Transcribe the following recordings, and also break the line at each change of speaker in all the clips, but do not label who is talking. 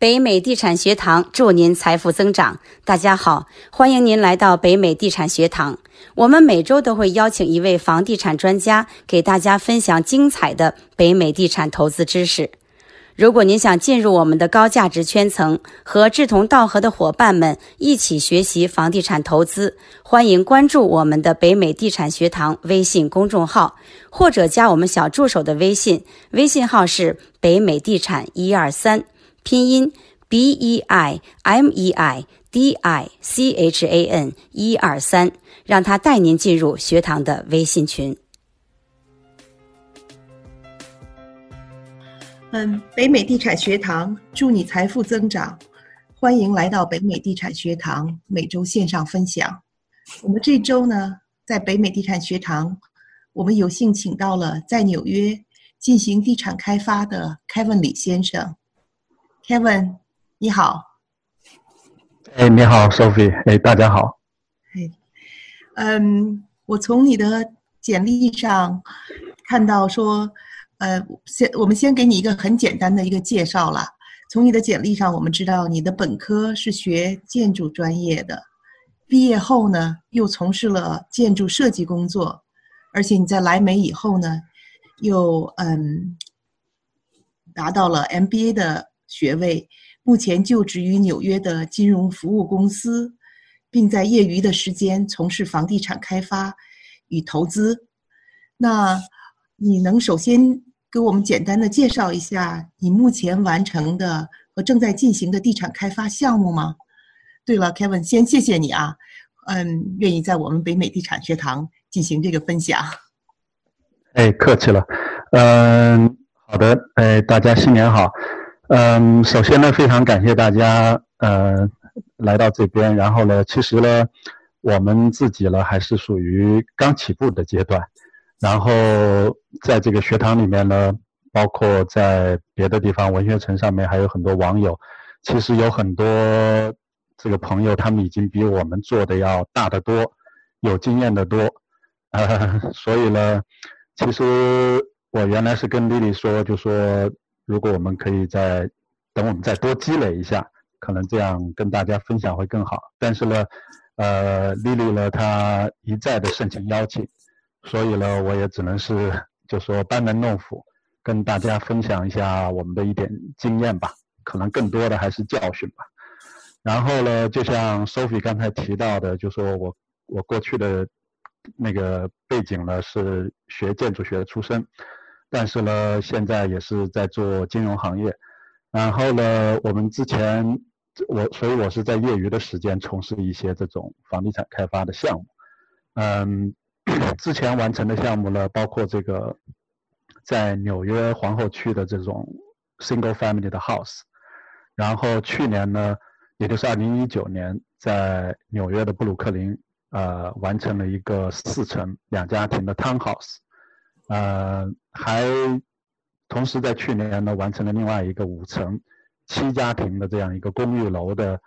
北美地产学堂祝您财富增长。大家好，欢迎您来到北美地产学堂。我们每周都会邀请一位房地产专家，给大家分享精彩的北美地产投资知识。如果您想进入我们的高价值圈层，和志同道合的伙伴们一起学习房地产投资，欢迎关注我们的北美地产学堂微信公众号，或者加我们小助手的微信，微信号是北美地产一二三。拼音 b e i m e i d i c h a n 一二三，让他带您进入学堂的微信群。
嗯，北美地产学堂祝你财富增长，欢迎来到北美地产学堂每周线上分享。我们这周呢，在北美地产学堂，我们有幸请到了在纽约进行地产开发的 Kevin 李先生。Kevin，你好。
哎，你好，Sophie。哎，大家好。
哎，嗯，我从你的简历上看到说，呃，先我们先给你一个很简单的一个介绍了。从你的简历上，我们知道你的本科是学建筑专业的，毕业后呢又从事了建筑设计工作，而且你在来美以后呢，又嗯达到了 MBA 的。学位，目前就职于纽约的金融服务公司，并在业余的时间从事房地产开发与投资。那你能首先给我们简单的介绍一下你目前完成的和正在进行的地产开发项目吗？对了，Kevin，先谢谢你啊，嗯，愿意在我们北美地产学堂进行这个分享。
哎，客气了，嗯，好的，哎，大家新年好。嗯，首先呢，非常感谢大家，呃，来到这边。然后呢，其实呢，我们自己呢还是属于刚起步的阶段。然后在这个学堂里面呢，包括在别的地方文学城上面，还有很多网友，其实有很多这个朋友，他们已经比我们做的要大得多，有经验的多。呃，所以呢，其实我原来是跟丽丽说，就说。如果我们可以再等我们再多积累一下，可能这样跟大家分享会更好。但是呢，呃，丽丽呢，她一再的盛情邀请，所以呢，我也只能是就说班门弄斧，跟大家分享一下我们的一点经验吧。可能更多的还是教训吧。然后呢，就像 Sophie 刚才提到的，就说我我过去的那个背景呢是学建筑学出身。但是呢，现在也是在做金融行业。然后呢，我们之前我所以我是在业余的时间从事一些这种房地产开发的项目。嗯，之前完成的项目呢，包括这个在纽约皇后区的这种 single family 的 house。然后去年呢，也就是二零一九年，在纽约的布鲁克林，呃，完成了一个四层两家庭的 townhouse。呃，还同时在去年呢完成了另外一个五层七家庭的这样一个公寓楼的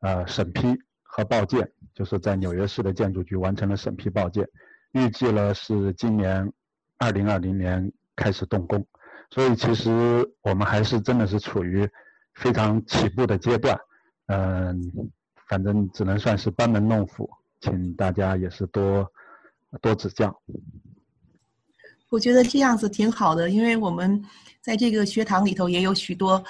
呃审批和报建，就是在纽约市的建筑局完成了审批报建，预计呢是今年二零二零年开始动工，所以其实我们还是真的是处于非常起步的阶段，嗯，反正只能算是班门弄斧，请大家也是多多指教。
我觉得这样子挺好的，因为我们在这个学堂里头也有许多，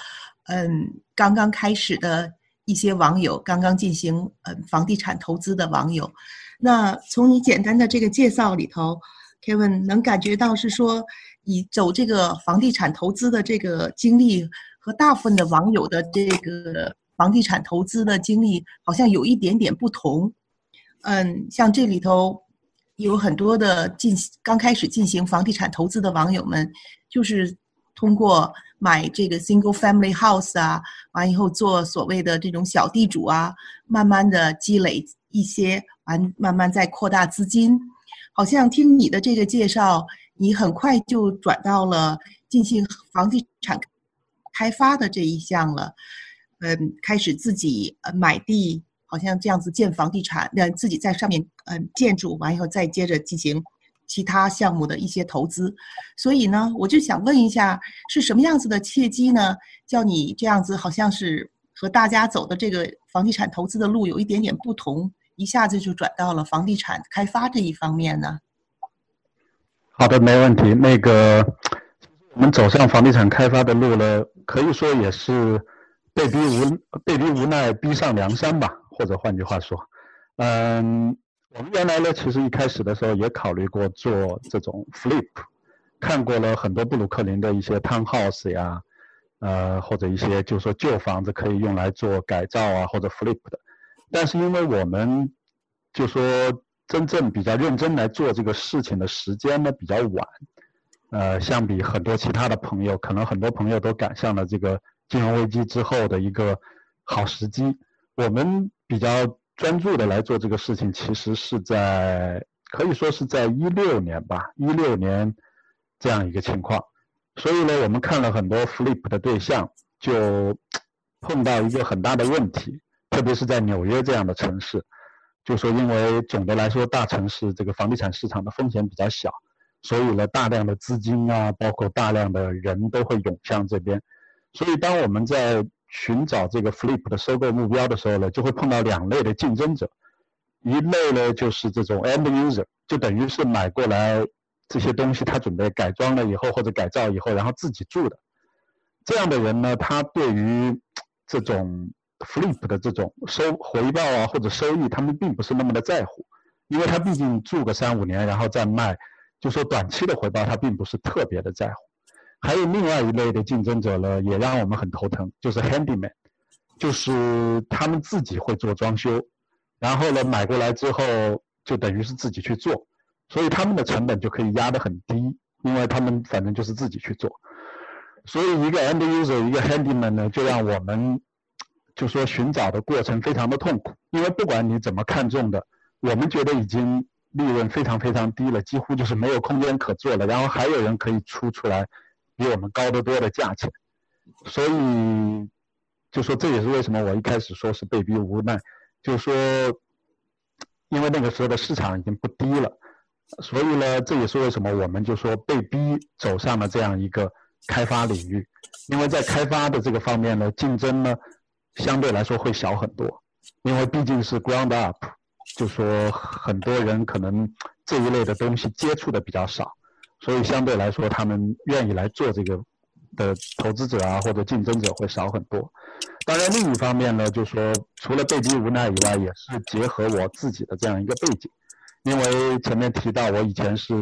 嗯，刚刚开始的一些网友，刚刚进行嗯房地产投资的网友。那从你简单的这个介绍里头，Kevin 能感觉到是说，你走这个房地产投资的这个经历和大部分的网友的这个房地产投资的经历好像有一点点不同。嗯，像这里头。有很多的进刚开始进行房地产投资的网友们，就是通过买这个 single family house 啊，完以后做所谓的这种小地主啊，慢慢的积累一些，完慢慢再扩大资金。好像听你的这个介绍，你很快就转到了进行房地产开发的这一项了，嗯，开始自己呃买地。好像这样子建房地产，让自己在上面嗯建筑完以后，再接着进行其他项目的一些投资。所以呢，我就想问一下，是什么样子的契机呢？叫你这样子，好像是和大家走的这个房地产投资的路有一点点不同，一下子就转到了房地产开发这一方面呢？
好的，没问题。那个，我们走上房地产开发的路呢，可以说也是被逼无被逼无奈，逼上梁山吧。或者换句话说，嗯，我们原来呢，其实一开始的时候也考虑过做这种 flip，看过了很多布鲁克林的一些 townhouse 呀，呃，或者一些就是说旧房子可以用来做改造啊，或者 flip 的。但是因为我们就说。真正比较认真来做这个事情的时间呢比较晚，呃，相比很多其他的朋友，可能很多朋友都赶上了这个金融危机之后的一个好时机。我们比较专注的来做这个事情，其实是在可以说是在一六年吧，一六年这样一个情况。所以呢，我们看了很多 flip 的对象，就 碰到一个很大的问题，特别是在纽约这样的城市。就说，因为总的来说，大城市这个房地产市场的风险比较小，所以呢，大量的资金啊，包括大量的人都会涌向这边。所以，当我们在寻找这个 flip 的收购目标的时候呢，就会碰到两类的竞争者。一类呢，就是这种 end user，就等于是买过来这些东西，他准备改装了以后或者改造以后，然后自己住的。这样的人呢，他对于这种 Flip 的这种收回报啊，或者收益，他们并不是那么的在乎，因为他毕竟住个三五年，然后再卖，就说短期的回报他并不是特别的在乎。还有另外一类的竞争者呢，也让我们很头疼，就是 Handyman，就是他们自己会做装修，然后呢买过来之后就等于是自己去做，所以他们的成本就可以压得很低，因为他们反正就是自己去做。所以一个 End User，一个 Handyman 呢，就让我们。就说寻找的过程非常的痛苦，因为不管你怎么看中的，我们觉得已经利润非常非常低了，几乎就是没有空间可做了。然后还有人可以出出来比我们高得多的价钱，所以就说这也是为什么我一开始说是被逼无奈，就说因为那个时候的市场已经不低了，所以呢，这也是为什么我们就说被逼走上了这样一个开发领域，因为在开发的这个方面呢，竞争呢。相对来说会小很多，因为毕竟是 ground up，就说很多人可能这一类的东西接触的比较少，所以相对来说他们愿意来做这个的投资者啊或者竞争者会少很多。当然另一方面呢，就说除了被逼无奈以外，也是结合我自己的这样一个背景，因为前面提到我以前是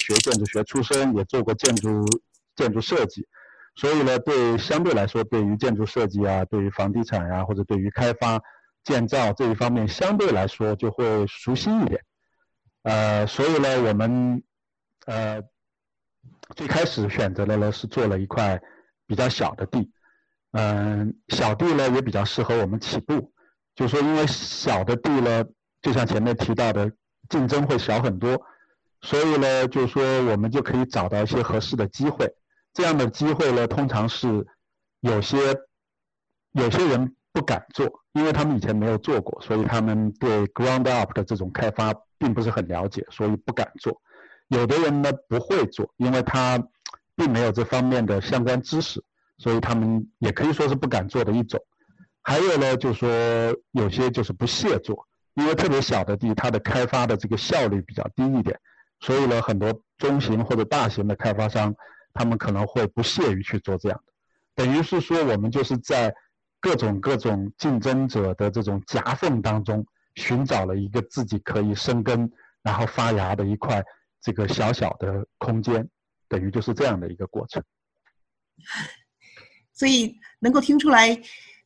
学建筑学出身，也做过建筑建筑设计。所以呢，对相对来说，对于建筑设计啊，对于房地产呀，或者对于开发建造这一方面，相对来说就会熟悉一点。呃，所以呢，我们呃最开始选择的呢是做了一块比较小的地，嗯，小地呢也比较适合我们起步。就说因为小的地呢，就像前面提到的，竞争会小很多，所以呢，就说我们就可以找到一些合适的机会。这样的机会呢，通常是有些有些人不敢做，因为他们以前没有做过，所以他们对 ground up 的这种开发并不是很了解，所以不敢做。有的人呢不会做，因为他并没有这方面的相关知识，所以他们也可以说是不敢做的一种。还有呢，就说有些就是不屑做，因为特别小的地，它的开发的这个效率比较低一点，所以呢，很多中型或者大型的开发商。他们可能会不屑于去做这样的，等于是说，我们就是在各种各种竞争者的这种夹缝当中，寻找了一个自己可以生根然后发芽的一块这个小小的空间，等于就是这样的一个过程。
所以能够听出来，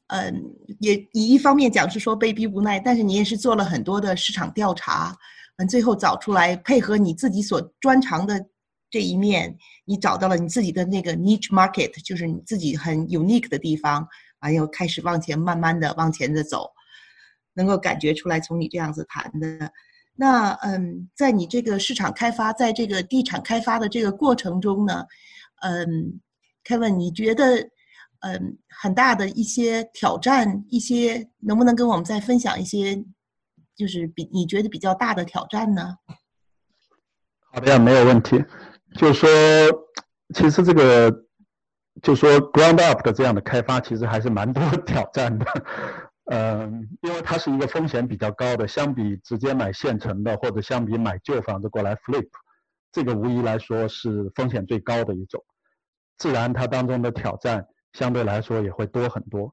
嗯，也以一方面讲是说被逼无奈，但是你也是做了很多的市场调查，嗯，最后找出来配合你自己所专长的。这一面，你找到了你自己的那个 niche market，就是你自己很 unique 的地方，完又开始往前慢慢的往前的走，能够感觉出来，从你这样子谈的，那嗯，在你这个市场开发，在这个地产开发的这个过程中呢，嗯，Kevin，你觉得嗯很大的一些挑战，一些能不能跟我们再分享一些，就是比你觉得比较大的挑战呢？
好的呀，没有问题。就是说，其实这个，就说 ground up 的这样的开发，其实还是蛮多挑战的。嗯，因为它是一个风险比较高的，相比直接买现成的，或者相比买旧房子过来 flip，这个无疑来说是风险最高的一种。自然，它当中的挑战相对来说也会多很多。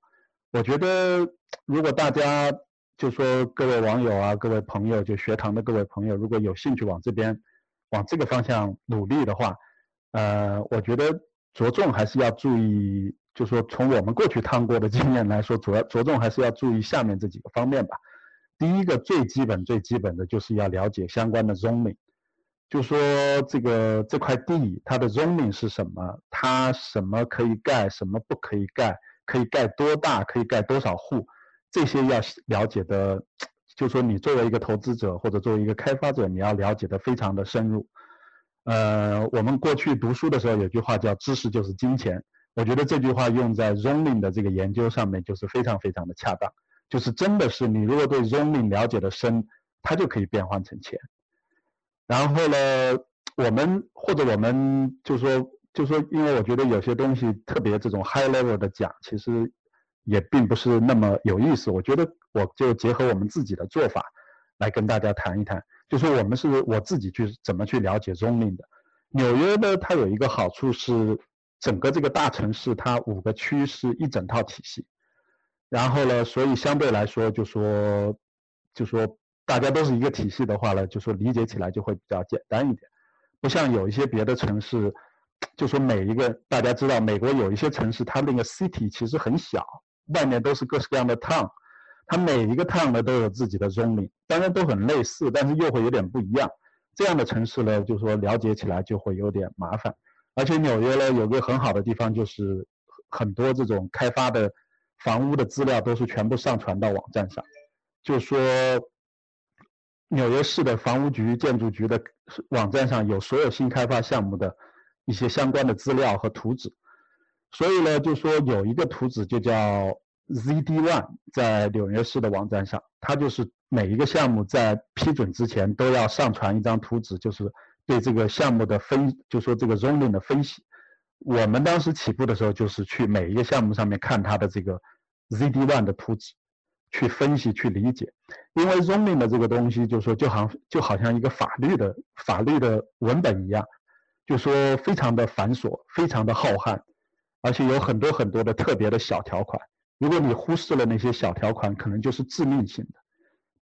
我觉得，如果大家就说各位网友啊，各位朋友，就学堂的各位朋友，如果有兴趣往这边，往这个方向努力的话，呃，我觉得着重还是要注意，就说从我们过去趟过的经验来说，主要着重还是要注意下面这几个方面吧。第一个最基本最基本的就是要了解相关的 zoning，就说这个这块地它的 zoning 是什么，它什么可以盖，什么不可以盖。可以盖多大？可以盖多少户？这些要了解的，就说你作为一个投资者或者作为一个开发者，你要了解的非常的深入。呃，我们过去读书的时候有句话叫“知识就是金钱”，我觉得这句话用在 zoning 的这个研究上面就是非常非常的恰当。就是真的是你如果对 zoning 了解的深，它就可以变换成钱。然后呢，我们或者我们就说。就说，因为我觉得有些东西特别这种 high level 的讲，其实也并不是那么有意思。我觉得我就结合我们自己的做法来跟大家谈一谈。就说我们是我自己去怎么去了解 zoning 的。纽约呢，它有一个好处是，整个这个大城市它五个区是一整套体系。然后呢，所以相对来说，就说就说大家都是一个体系的话呢，就说理解起来就会比较简单一点，不像有一些别的城市。就说每一个大家知道，美国有一些城市，它那个 city 其实很小，外面都是各式各样的 town，它每一个 town 呢都有自己的 zoning，当然都很类似，但是又会有点不一样。这样的城市呢，就说了解起来就会有点麻烦。而且纽约呢有个很好的地方，就是很多这种开发的房屋的资料都是全部上传到网站上，就说纽约市的房屋局、建筑局的网站上有所有新开发项目的。一些相关的资料和图纸，所以呢，就说有一个图纸就叫 ZD One，在纽约市的网站上，它就是每一个项目在批准之前都要上传一张图纸，就是对这个项目的分，就说这个 zoning 的分析。我们当时起步的时候，就是去每一个项目上面看它的这个 ZD One 的图纸，去分析、去理解。因为 zoning 的这个东西，就说就好像就好像一个法律的法律的文本一样。就说非常的繁琐，非常的浩瀚，而且有很多很多的特别的小条款。如果你忽视了那些小条款，可能就是致命性的。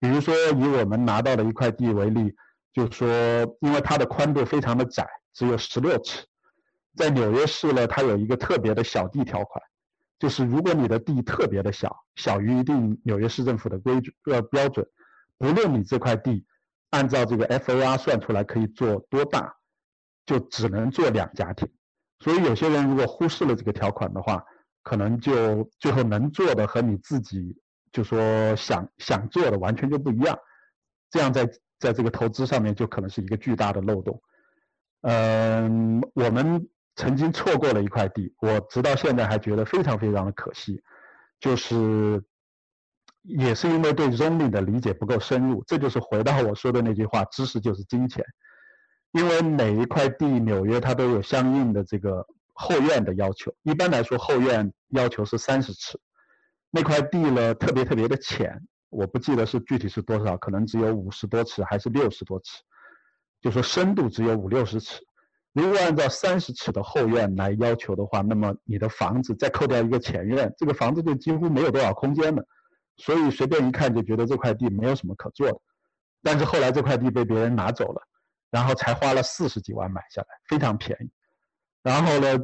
比如说以我们拿到的一块地为例，就是说因为它的宽度非常的窄，只有十六尺，在纽约市呢，它有一个特别的小地条款，就是如果你的地特别的小，小于一定纽约市政府的规矩呃标准，不论你这块地按照这个 FAR 算出来可以做多大。就只能做两家庭，所以有些人如果忽视了这个条款的话，可能就最后能做的和你自己就说想想做的完全就不一样，这样在在这个投资上面就可能是一个巨大的漏洞。嗯，我们曾经错过了一块地，我直到现在还觉得非常非常的可惜，就是也是因为对 zoning 的理解不够深入，这就是回到我说的那句话：知识就是金钱。因为每一块地，纽约它都有相应的这个后院的要求。一般来说，后院要求是三十尺。那块地呢，特别特别的浅，我不记得是具体是多少，可能只有五十多尺还是六十多尺，就说深度只有五六十尺。如果按照三十尺的后院来要求的话，那么你的房子再扣掉一个前院，这个房子就几乎没有多少空间了。所以随便一看就觉得这块地没有什么可做的。但是后来这块地被别人拿走了。然后才花了四十几万买下来，非常便宜。然后呢，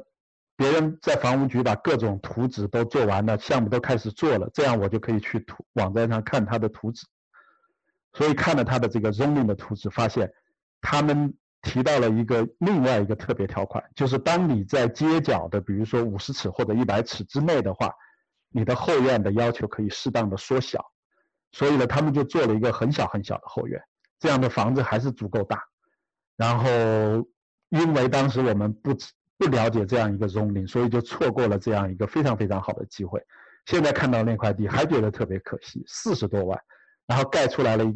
别人在房屋局把各种图纸都做完了，项目都开始做了，这样我就可以去图网站上看他的图纸。所以看了他的这个 zoning 的图纸，发现他们提到了一个另外一个特别条款，就是当你在街角的，比如说五十尺或者一百尺之内的话，你的后院的要求可以适当的缩小。所以呢，他们就做了一个很小很小的后院，这样的房子还是足够大。然后，因为当时我们不止不了解这样一个 zoning，所以就错过了这样一个非常非常好的机会。现在看到那块地，还觉得特别可惜，四十多万，然后盖出来了一。